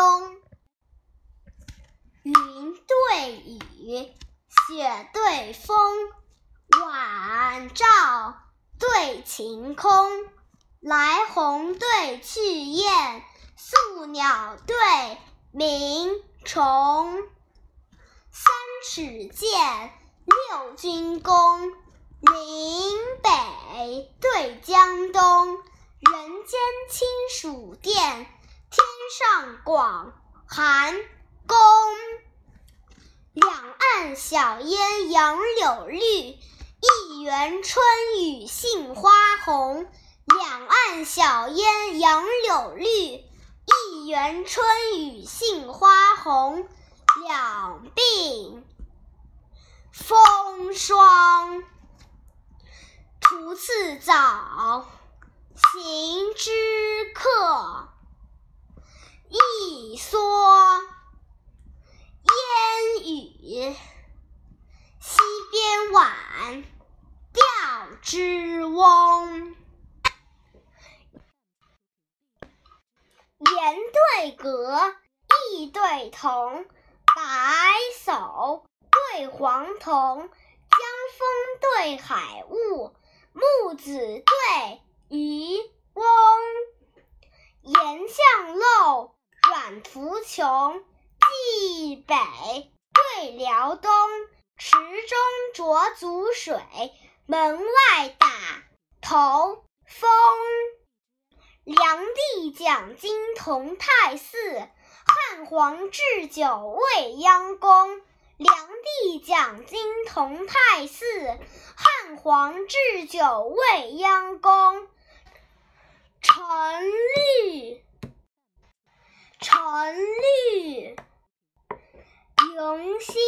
东。云对雨，雪对风，晚照对晴空。来鸿对去雁，宿鸟对鸣虫。三尺剑，六钧弓，岭北对江东。人间清暑殿，天上广寒宫。两岸晓烟杨柳绿，一园春雨杏花红。两岸晓烟杨柳绿，一园春雨杏花红。两鬓风霜，途次早，行之客。说烟雨，溪边晚，钓之翁。言对格，意对同。白叟对黄童，江风对海雾，木子对渔翁。岩巷漏，软途穷。蓟北对辽东，池中浊足水，门外打头风。梁帝讲经同泰寺。汉皇置酒未央宫，梁帝讲经同泰寺。汉皇置酒未央宫。陈立，晨绿，迎新。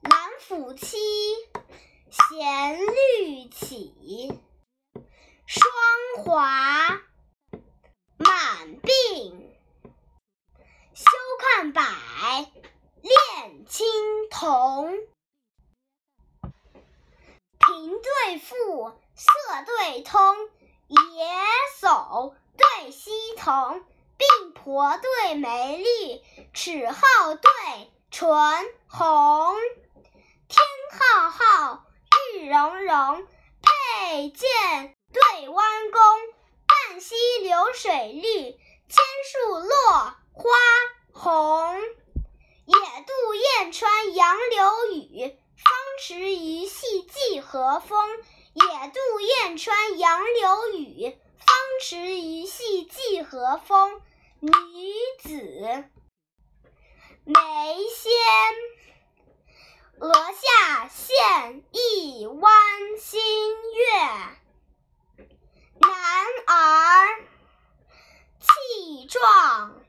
兰甫期，闲绿起。霜华，满鬓。休看柏，恋青铜。平对赋，色对通。野叟对溪童，鬓婆对眉绿，齿皓对唇红。天浩浩，日融融，佩剑对弯弓。半溪流水绿，千树落。花红，野渡燕穿杨柳雨，方池鱼戏芰荷风。野渡燕穿杨柳雨，方池鱼戏芰荷风。女子眉纤，额下现一弯新月。男儿气壮。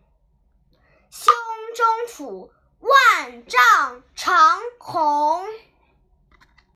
胸中吐万丈长虹。